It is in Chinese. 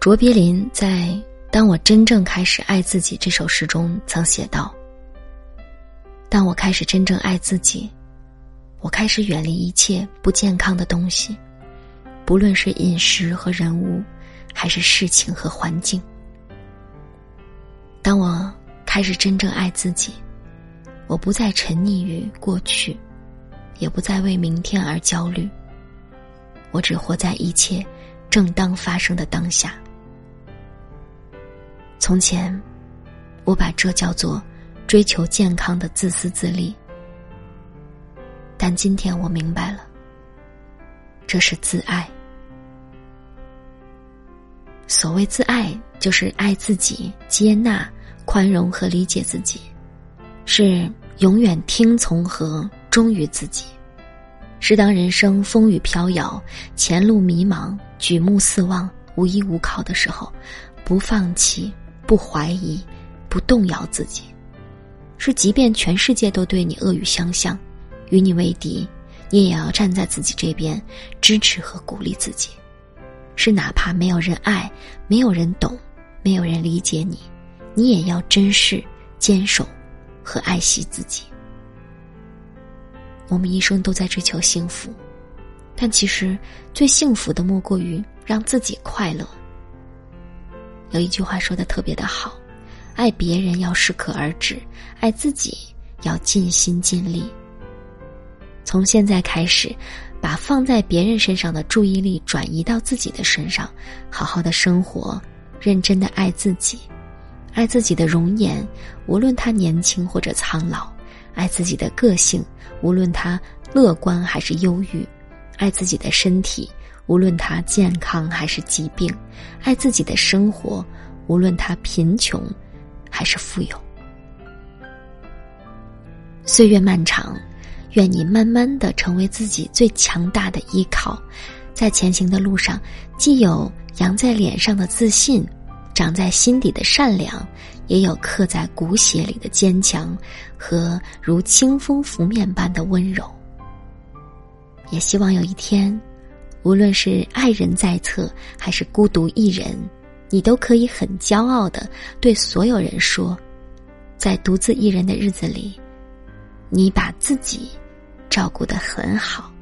卓别林在《当我真正开始爱自己》这首诗中曾写道：“当我开始真正爱自己，我开始远离一切不健康的东西，不论是饮食和人物，还是事情和环境。当我开始真正爱自己，我不再沉溺于过去，也不再为明天而焦虑。我只活在一切正当发生的当下。”从前，我把这叫做追求健康的自私自利。但今天我明白了，这是自爱。所谓自爱，就是爱自己、接纳、宽容和理解自己，是永远听从和忠于自己，是当人生风雨飘摇、前路迷茫、举目四望、无依无靠的时候，不放弃。不怀疑，不动摇自己，是即便全世界都对你恶语相向，与你为敌，你也要站在自己这边，支持和鼓励自己。是哪怕没有人爱，没有人懂，没有人理解你，你也要珍视、坚守和爱惜自己。我们一生都在追求幸福，但其实最幸福的莫过于让自己快乐。有一句话说的特别的好，爱别人要适可而止，爱自己要尽心尽力。从现在开始，把放在别人身上的注意力转移到自己的身上，好好的生活，认真的爱自己，爱自己的容颜，无论他年轻或者苍老；爱自己的个性，无论他乐观还是忧郁；爱自己的身体。无论他健康还是疾病，爱自己的生活，无论他贫穷还是富有。岁月漫长，愿你慢慢的成为自己最强大的依靠，在前行的路上，既有扬在脸上的自信，长在心底的善良，也有刻在骨血里的坚强和如清风拂面般的温柔。也希望有一天。无论是爱人在侧，还是孤独一人，你都可以很骄傲的对所有人说，在独自一人的日子里，你把自己照顾的很好。